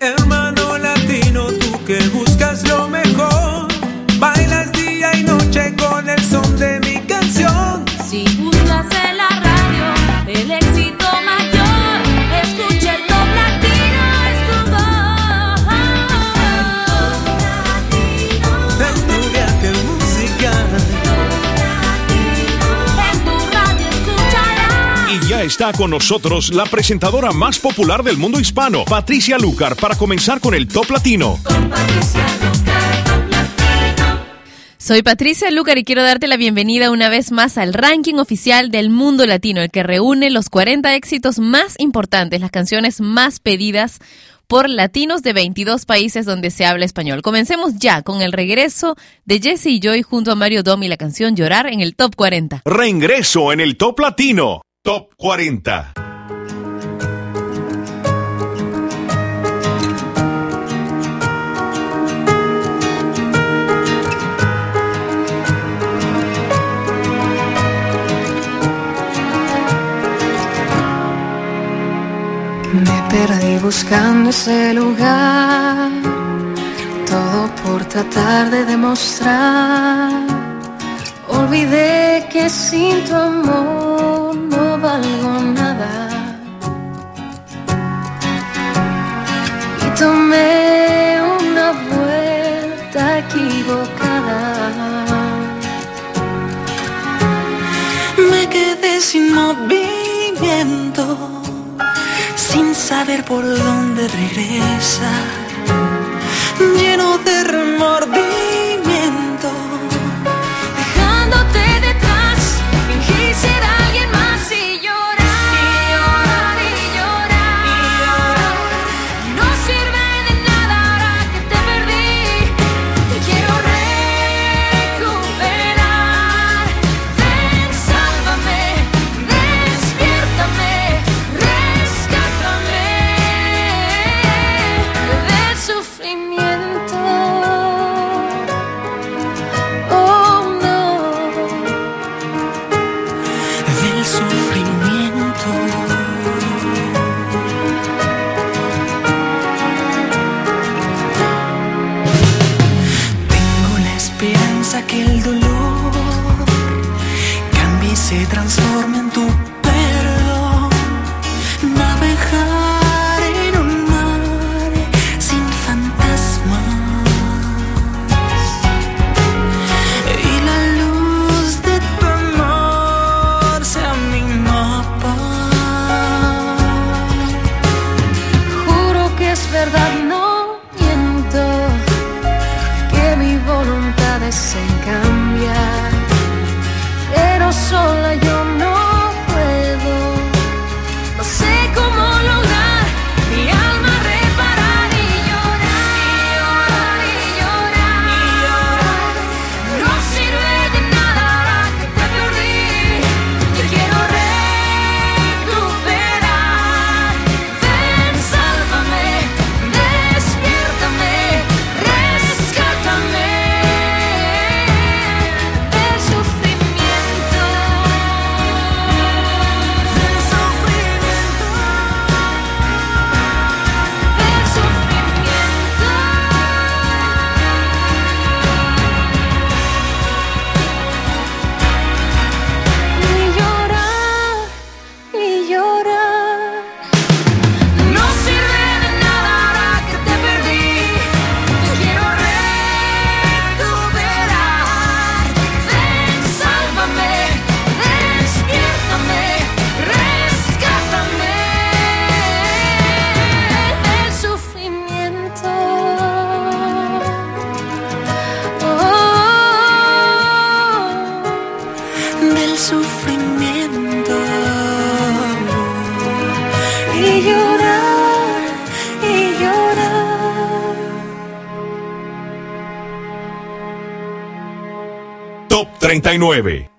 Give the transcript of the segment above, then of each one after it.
hermano latino, tú que está con nosotros la presentadora más popular del mundo hispano, Patricia Lucar, para comenzar con el Top Latino. Soy Patricia Lucar y quiero darte la bienvenida una vez más al ranking oficial del mundo latino, el que reúne los 40 éxitos más importantes, las canciones más pedidas por latinos de 22 países donde se habla español. Comencemos ya con el regreso de Jesse y Joy junto a Mario Dom y la canción Llorar en el Top 40. Reingreso en el Top Latino. Top 40. Me perdí buscando ese lugar, todo por tratar de demostrar. Olvidé que sin tu amor no valgo nada. Y tomé una vuelta equivocada. Me quedé sin movimiento, sin saber por dónde regresar, 39.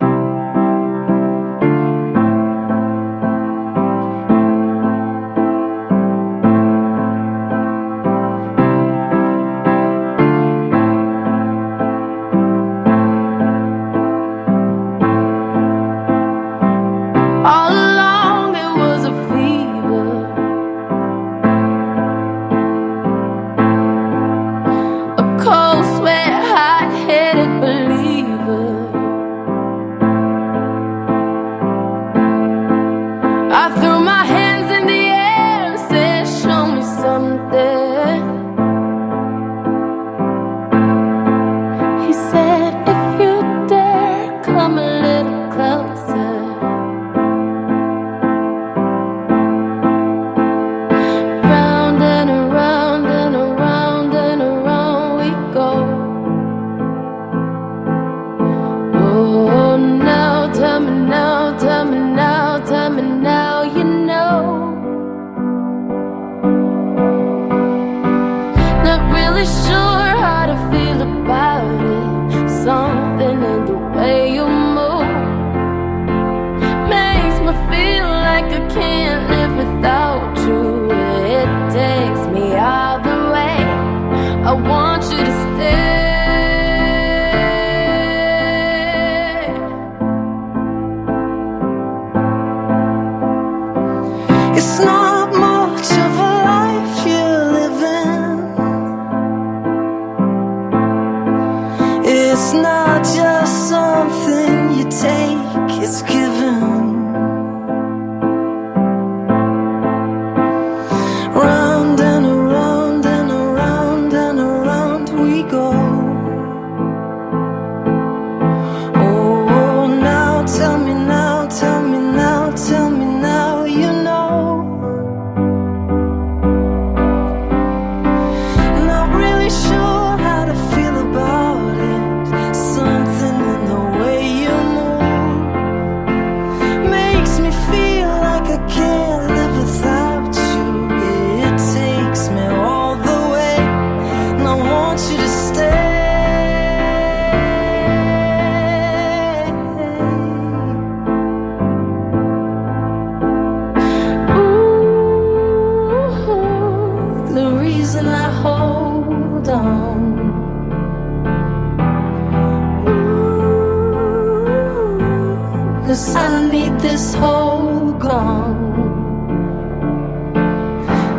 Cause I need this whole gone.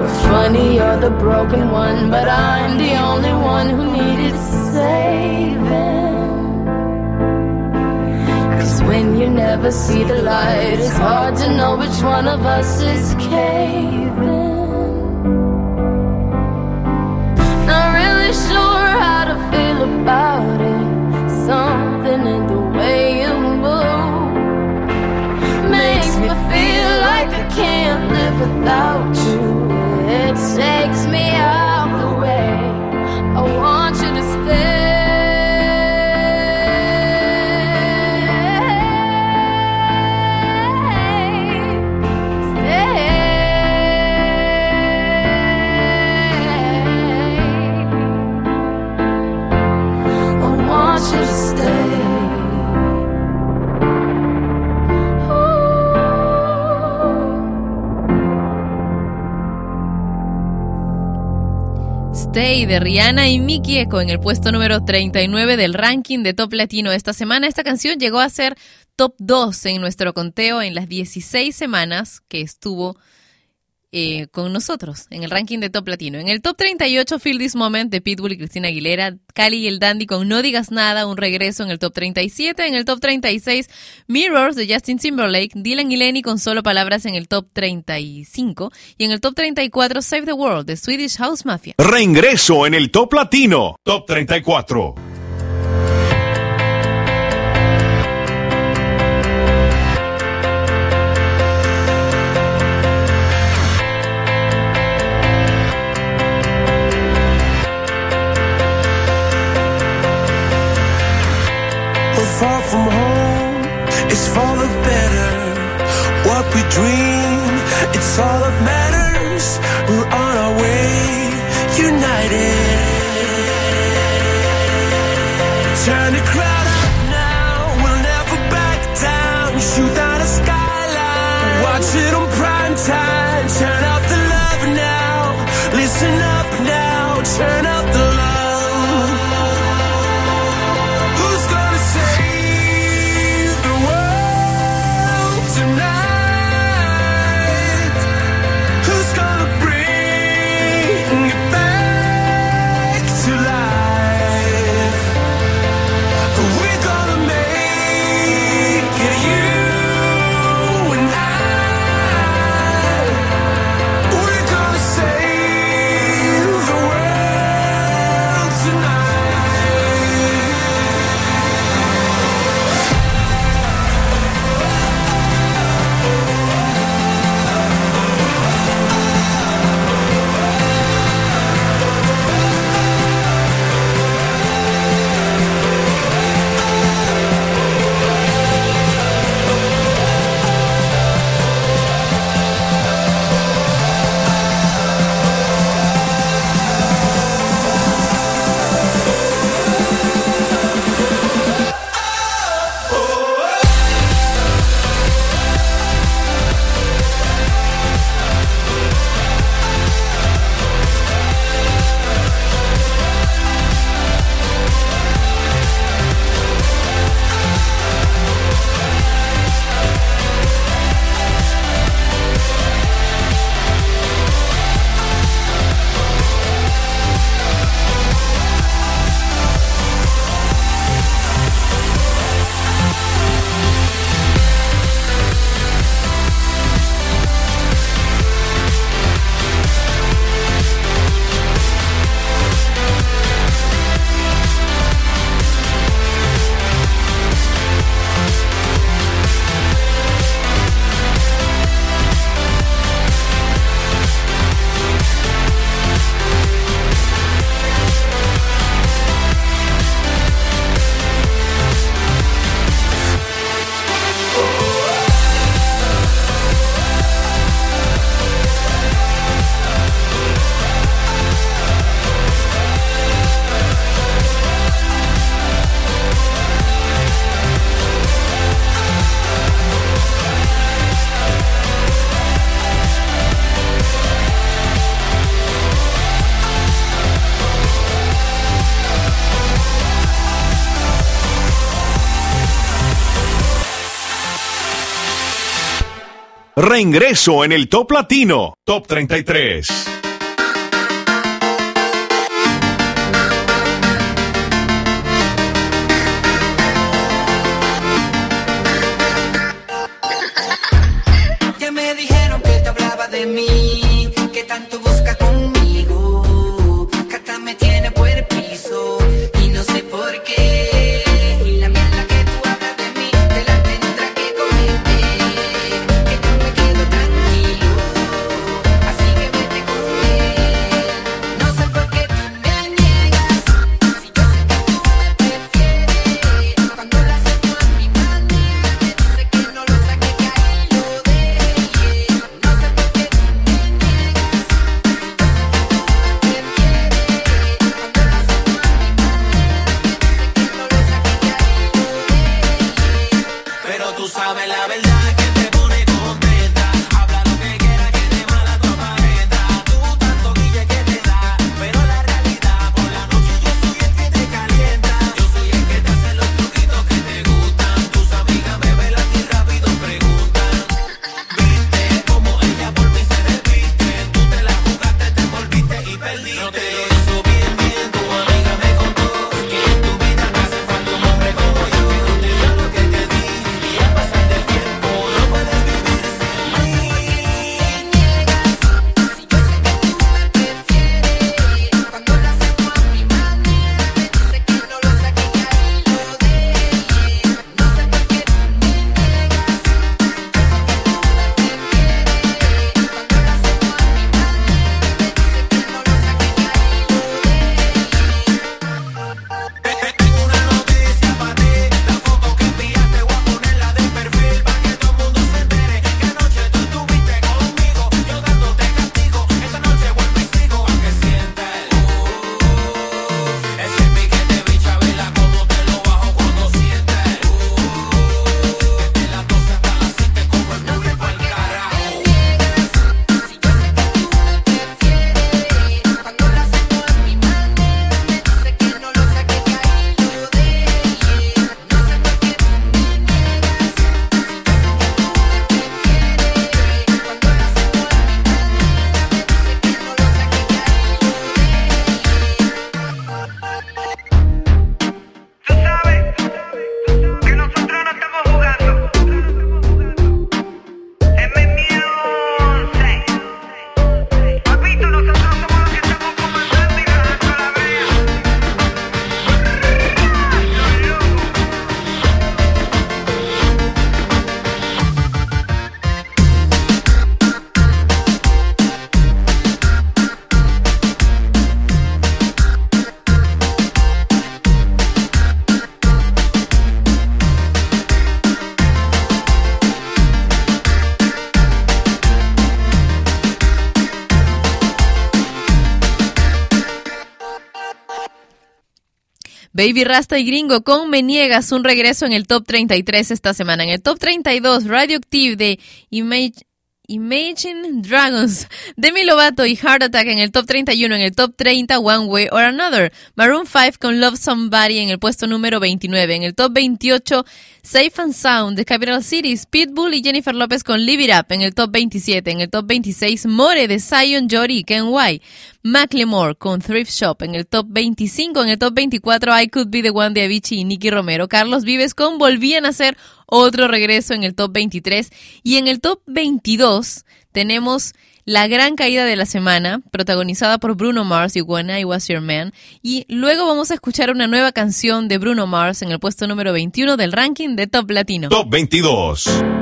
We're funny, you're the broken one, but I'm the only one who needed saving. Cause when you never see the light, it's hard to know which one of us is caving. feel about it. Something in the way you move makes me feel like I can't live without you. It takes de Rihanna y Mickey Echo en el puesto número 39 del ranking de Top Latino esta semana. Esta canción llegó a ser top 2 en nuestro conteo en las 16 semanas que estuvo eh, con nosotros en el ranking de Top Latino. En el Top 38, Feel This Moment de Pitbull y Cristina Aguilera. Cali y el Dandy con No Digas Nada, un regreso en el Top 37. En el Top 36, Mirrors de Justin Timberlake. Dylan y Lenny con Solo Palabras en el Top 35. Y en el Top 34, Save the World de Swedish House Mafia. Reingreso en el Top Latino. Top 34. Reingreso en el Top Latino, Top 33. Baby Rasta y Gringo con Me Niegas, un regreso en el top 33 esta semana. En el top 32, Radioactive de Image. Imagine Dragons, Demi Lovato y Heart Attack en el top 31, en el top 30 One Way or Another, Maroon 5 con Love Somebody en el puesto número 29, en el top 28 Safe and Sound de Capital Cities, Pitbull y Jennifer Lopez con Live It Up en el top 27, en el top 26 More de Zion Jory y Ken White, Macklemore con Thrift Shop en el top 25, en el top 24 I Could Be The One de Avicii y Nicky Romero, Carlos Vives con Volvían a hacer otro regreso en el top 23 y en el top 22 tenemos la gran caída de la semana, protagonizada por Bruno Mars y When I Was Your Man. Y luego vamos a escuchar una nueva canción de Bruno Mars en el puesto número 21 del ranking de Top Latino. Top 22.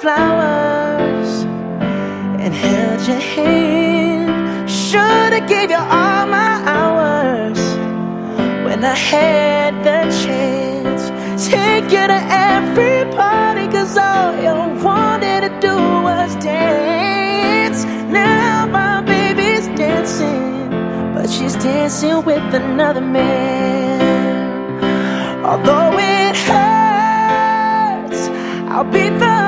flowers and held your hand. Should have gave you all my hours when I had the chance. Take you to every party, cause all you wanted to do was dance. Now my baby's dancing, but she's dancing with another man. Although it hurts, I'll be the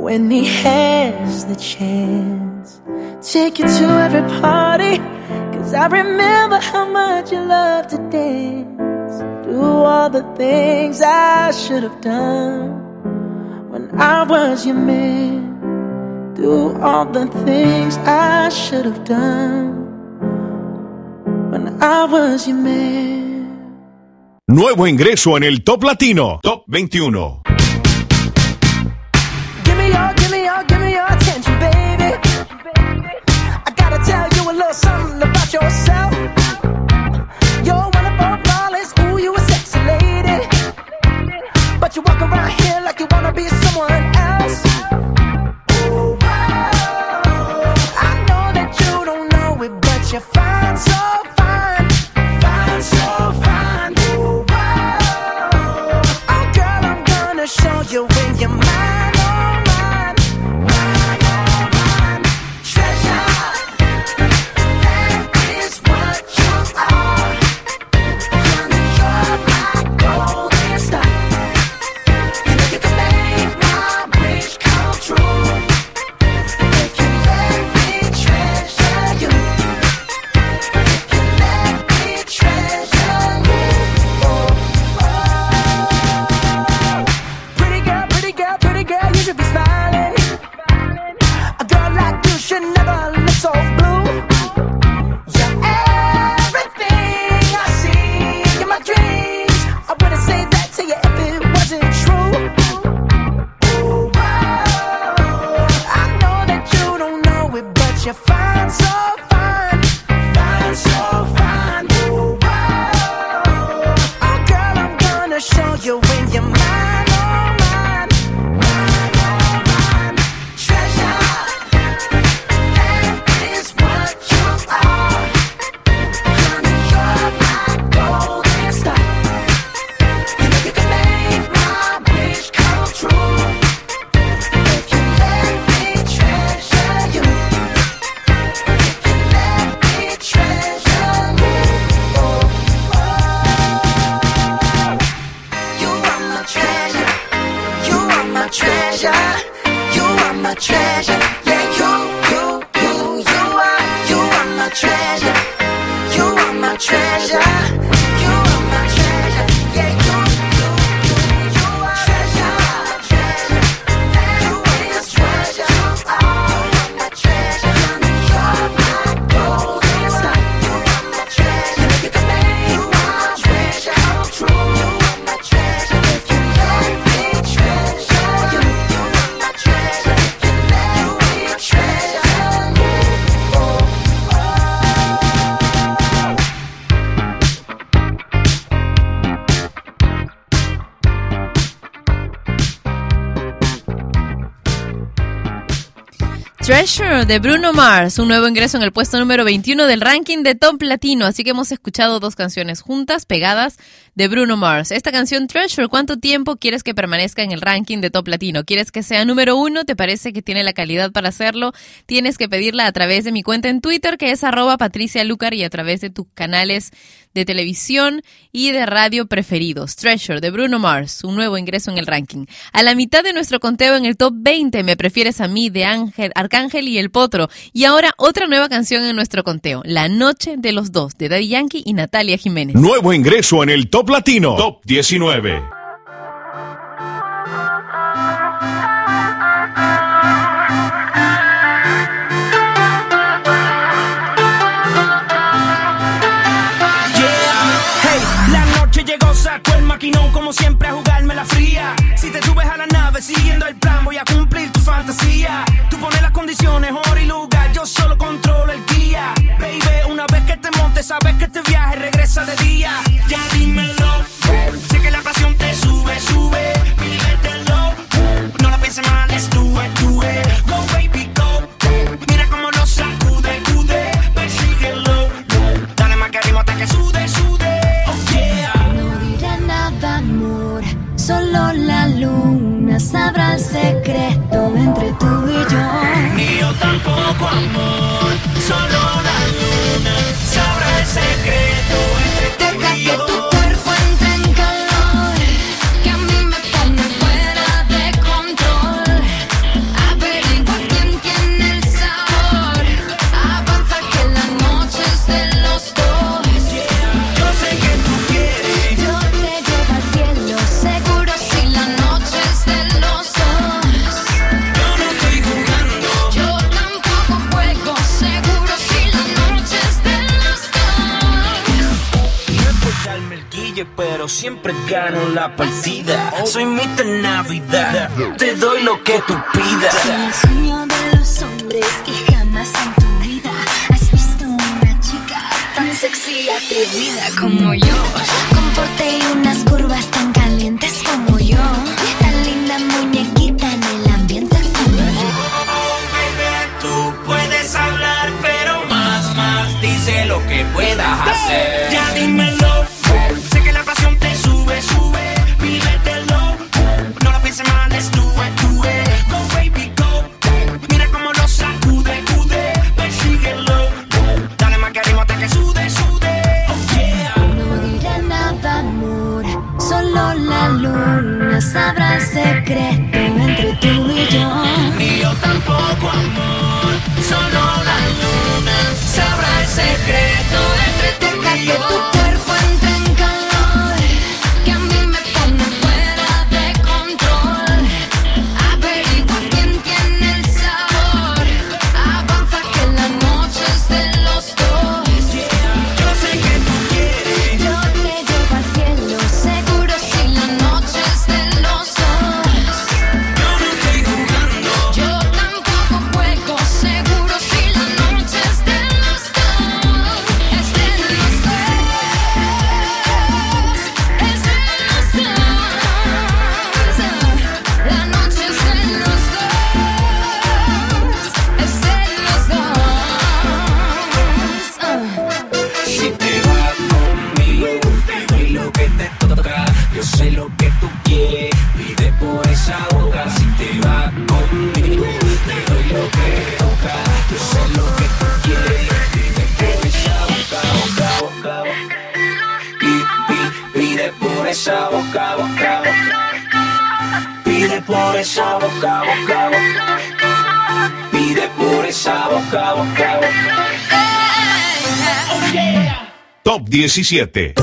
when he has the chance. Take you to every party, cause I remember how much you love to dance. Do all the things I should have done when I was your man. Do all the things I should have done when I was your man. Nuevo ingreso en el Top Latino. Top 21. Something about yourself. De Bruno Mars, un nuevo ingreso en el puesto número 21 del ranking de Top Latino. Así que hemos escuchado dos canciones juntas, pegadas, de Bruno Mars. Esta canción Treasure, ¿cuánto tiempo quieres que permanezca en el ranking de Top Latino? ¿Quieres que sea número uno? ¿Te parece que tiene la calidad para hacerlo? Tienes que pedirla a través de mi cuenta en Twitter, que es arroba Patricia Lucar, y a través de tus canales de televisión y de radio preferidos. Treasure de Bruno Mars, un nuevo ingreso en el ranking. A la mitad de nuestro conteo en el top 20, me prefieres a mí de Ángel, Arcángel y El Potro. Y ahora otra nueva canción en nuestro conteo, La Noche de los Dos, de Daddy Yankee y Natalia Jiménez. Nuevo ingreso en el Top Latino. Top 19. Siempre a jugarme la fría. Si te subes a la nave siguiendo el plan, voy a cumplir tu fantasía. Tú pones las condiciones, hora y lugar, yo solo controlo el guía. Baby, una vez que te montes, sabes que este viaje regresa de día. Ya dímelo, sé que la pasión te sube, sube. Míretelo, no lo pienses mal, es tú, es tú, go. Sabrá el secreto entre tú y yo. Ni yo tampoco, amor. Siempre gano la partida. Soy Mr. Navidad. Te doy lo que tú pidas. Soy el sueño de los hombres y jamás en tu vida has visto una chica tan sexy y atrevida como yo. Con porte y unas curvas tan calientes como yo. Tan linda muñequita en el ambiente como yo. Tú puedes hablar, pero más, más dice lo que puedas hacer. Ya dímelo. Esa boca, boca. Pide por esa boca. Pide por esa boca. Top 17.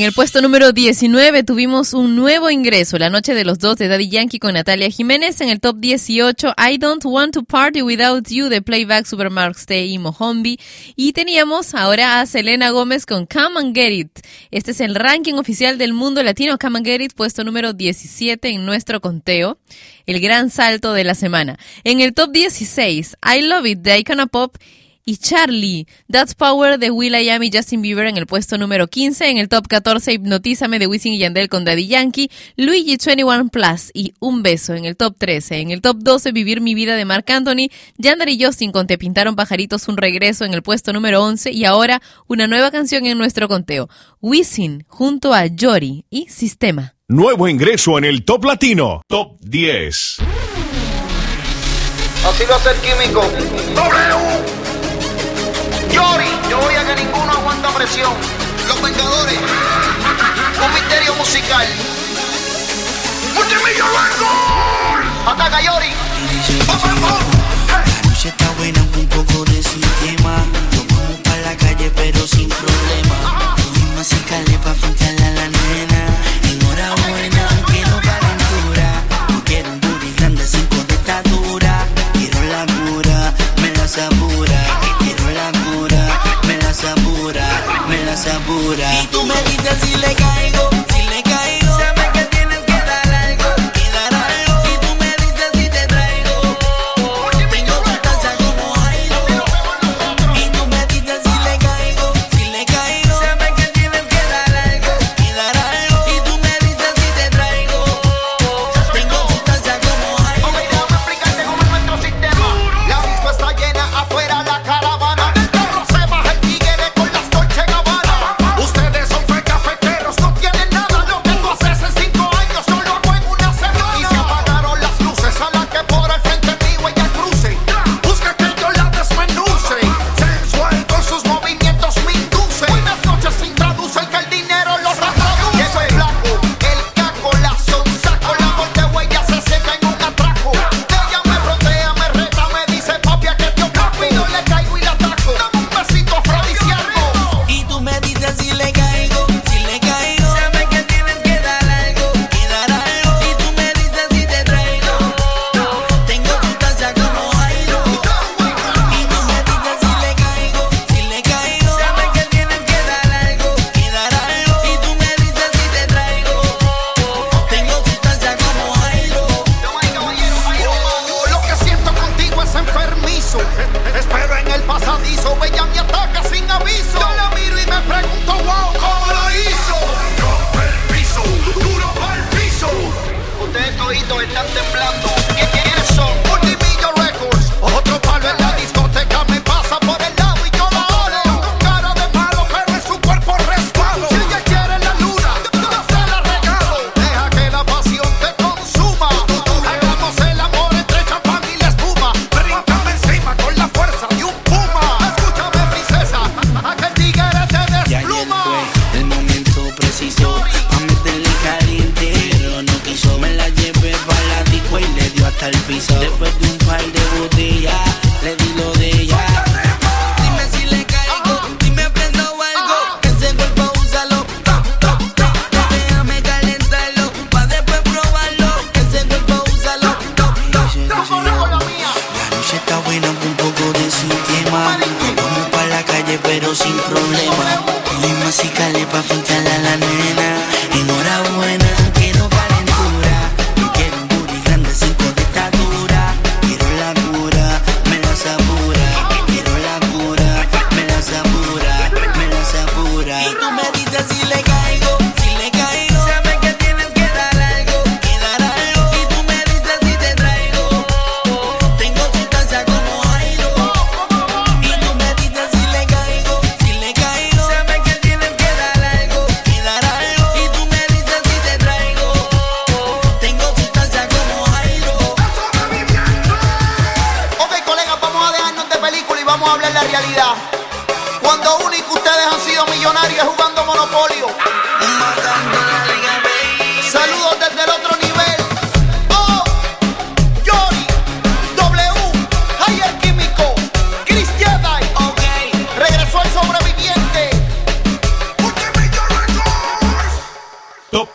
En el puesto número 19 tuvimos un nuevo ingreso, La Noche de los Dos de Daddy Yankee con Natalia Jiménez. En el top 18, I Don't Want to Party Without You de Playback Supermarket Stay y Mohombi. Y teníamos ahora a Selena Gómez con Come and Get It. Este es el ranking oficial del mundo latino, Come and Get It, puesto número 17 en nuestro conteo. El gran salto de la semana. En el top 16, I Love It de Icona Pop y Charlie, That's Power de Will.i.am y Justin Bieber en el puesto número 15, en el top 14 Hipnotízame de Wisin y Yandel con Daddy Yankee, Luigi 21 Plus y Un Beso en el top 13, en el top 12 Vivir mi vida de Marc Anthony, Yandel y Justin con Te pintaron pajaritos un regreso en el puesto número 11 y ahora una nueva canción en nuestro conteo, Wisin junto a Yori y Sistema. Nuevo ingreso en el Top Latino. Top 10. Así va a ser químico. W. Yori, yo voy a que ninguno aguanta presión. Los Vengadores. Un misterio musical. ¡Ataca, Yori! Noche está buena, un poco de sistema. Nos vamos para la calle, pero sin problema. Calepa frente a la, es ilegal.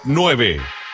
9.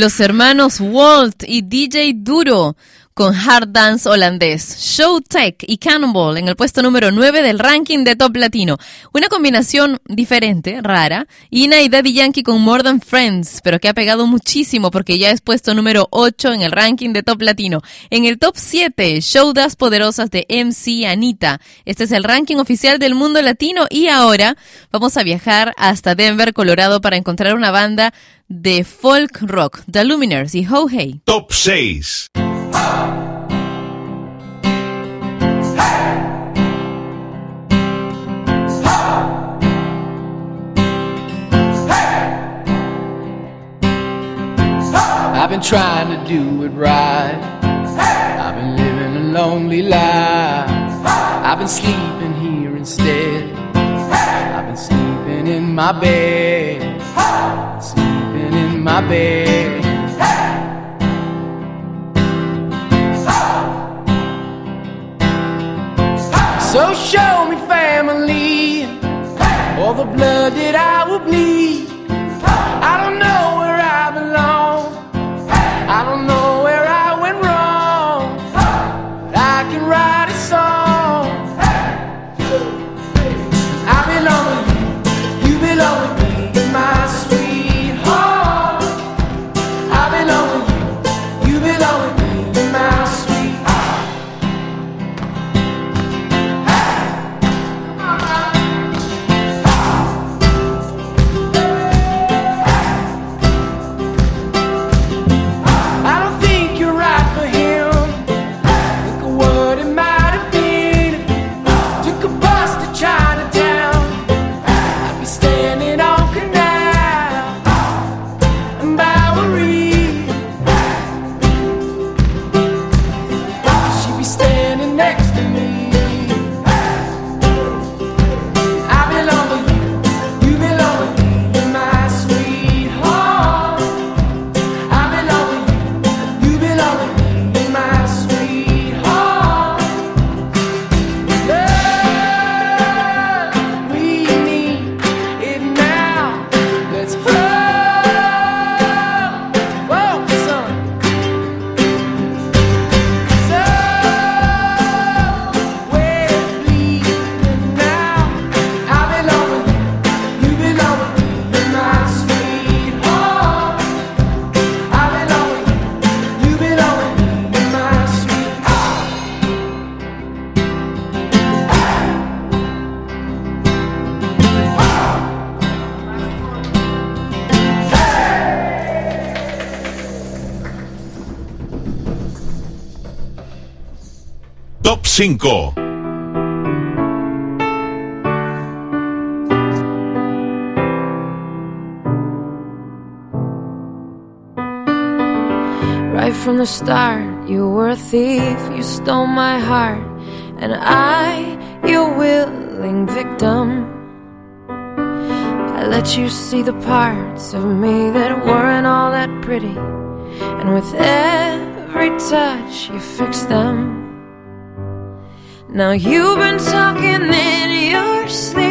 Los hermanos Walt y DJ Duro con Hard Dance holandés, Showtech y Cannonball en el puesto número 9 del ranking de Top Latino. Una combinación diferente, rara. Ina y Daddy Yankee con More Than Friends, pero que ha pegado muchísimo porque ya es puesto número 8 en el ranking de Top Latino. En el top 7, Showdas Poderosas de MC Anita. Este es el ranking oficial del mundo latino y ahora vamos a viajar hasta Denver, Colorado para encontrar una banda de folk rock, The Luminers y Ho Hey. Top 6. I've been trying to do it right. I've been living a lonely life. I've been sleeping here instead. I've been sleeping in my bed. Sleeping in my bed. So show me family, all the blood that I will bleed. I don't know 5. Right from the start, you were a thief, you stole my heart, and I, your willing victim. I let you see the parts of me that weren't all that pretty, and with every touch, you fixed them. Now you've been talking in your sleep.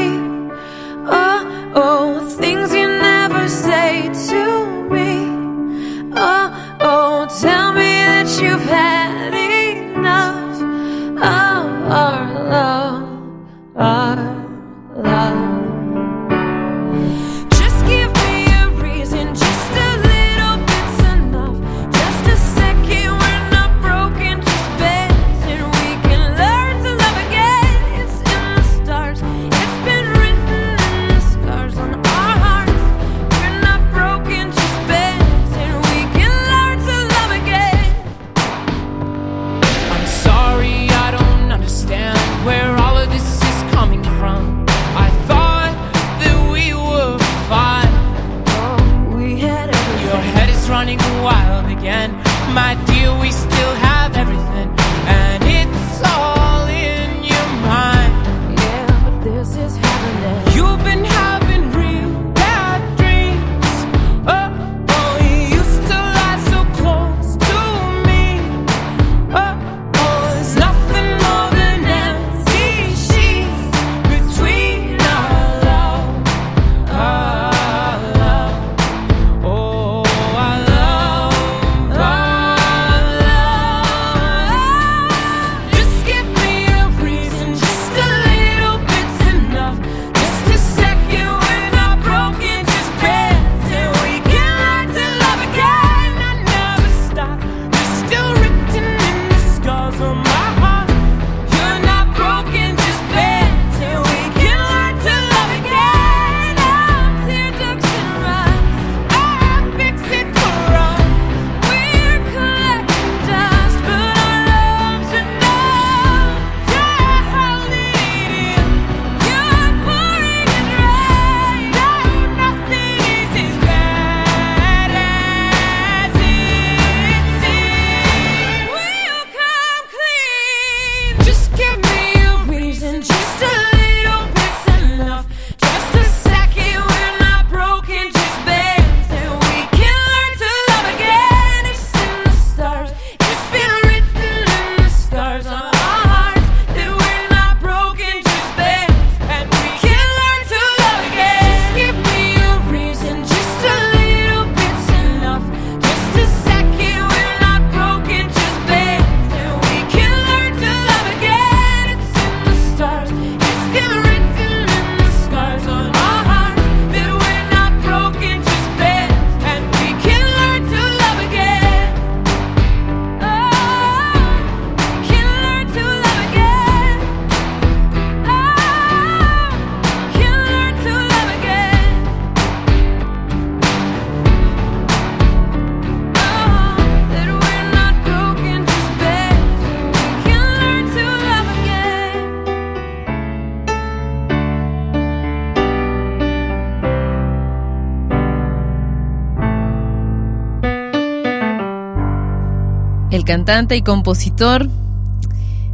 Cantante y compositor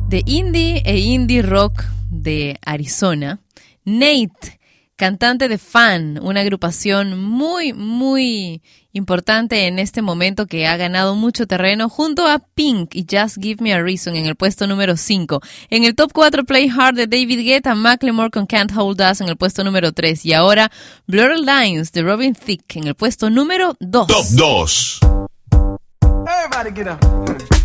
de indie e indie rock de Arizona. Nate, cantante de Fan, una agrupación muy, muy importante en este momento que ha ganado mucho terreno junto a Pink y Just Give Me a Reason en el puesto número 5. En el top 4 Play Hard de David Guetta, Macklemore con Can't Hold Us en el puesto número 3 y ahora Blurred Lines de Robin Thicke en el puesto número 2. Top 2. Everybody get up.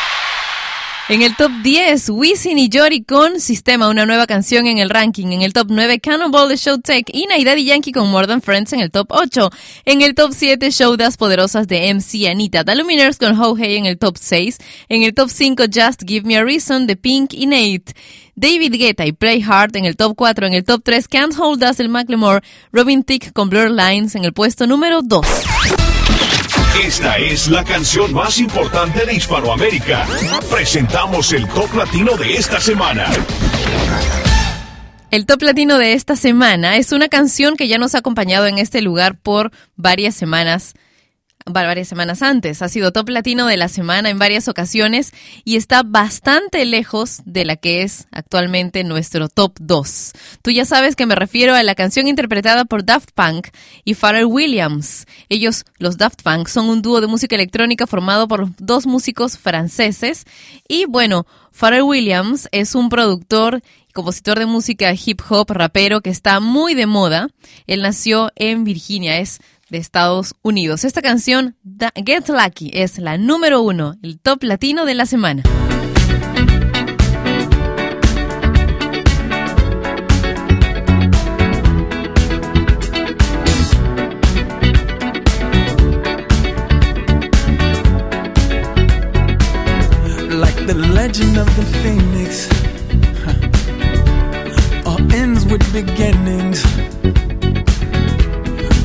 En el top 10, Wisin y Jory con Sistema, una nueva canción en el ranking. En el top 9, Cannonball de Showtech y Naidad Yankee con More Than Friends en el top 8. En el top 7, Showdas Poderosas de MC Anita. The Luminers con Ho Hey en el top 6. En el top 5, Just Give Me a Reason de Pink y Nate. David Guetta y Play Hard en el top 4. En el top 3, Can't Hold Us el Macklemore. Robin Thicke con Blur Lines en el puesto número 2. Esta es la canción más importante de Hispanoamérica. Presentamos el top latino de esta semana. El top latino de esta semana es una canción que ya nos ha acompañado en este lugar por varias semanas varias semanas antes. Ha sido top latino de la semana en varias ocasiones y está bastante lejos de la que es actualmente nuestro top 2. Tú ya sabes que me refiero a la canción interpretada por Daft Punk y Pharrell Williams. Ellos, los Daft Punk, son un dúo de música electrónica formado por dos músicos franceses y bueno, Pharrell Williams es un productor compositor de música hip hop, rapero que está muy de moda. Él nació en Virginia, es de Estados Unidos. Esta canción, Get Lucky, es la número uno, el top latino de la semana. Like the legend of the phoenix, all ends with beginnings.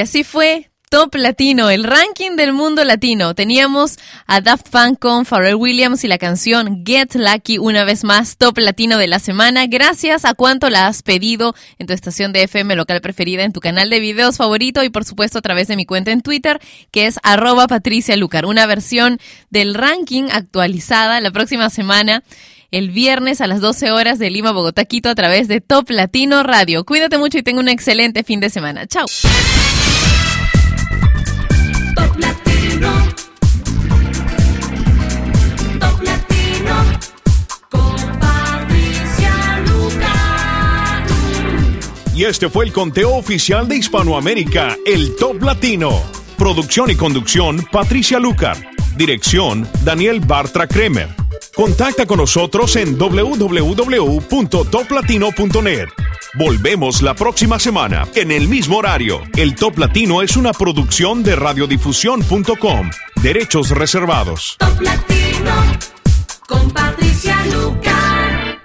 Y así fue Top Latino, el ranking del mundo latino. Teníamos a Daft Punk con Pharrell Williams y la canción Get Lucky, una vez más, Top Latino de la semana. Gracias a cuánto la has pedido en tu estación de FM local preferida, en tu canal de videos favorito y por supuesto a través de mi cuenta en Twitter, que es arroba Patricia Lucar. Una versión del ranking actualizada la próxima semana el viernes a las 12 horas de Lima, Bogotá, Quito a través de Top Latino Radio. Cuídate mucho y tenga un excelente fin de semana. Chao. Top Latino. Top Latino. Con Patricia Lucar. Y este fue el conteo oficial de Hispanoamérica, el Top Latino. Producción y conducción, Patricia Lucar. Dirección, Daniel Bartra Kremer. Contacta con nosotros en www.toplatino.net. Volvemos la próxima semana, en el mismo horario. El Top Latino es una producción de radiodifusión.com. Derechos reservados. Top Latino. Con Patricia Lucar.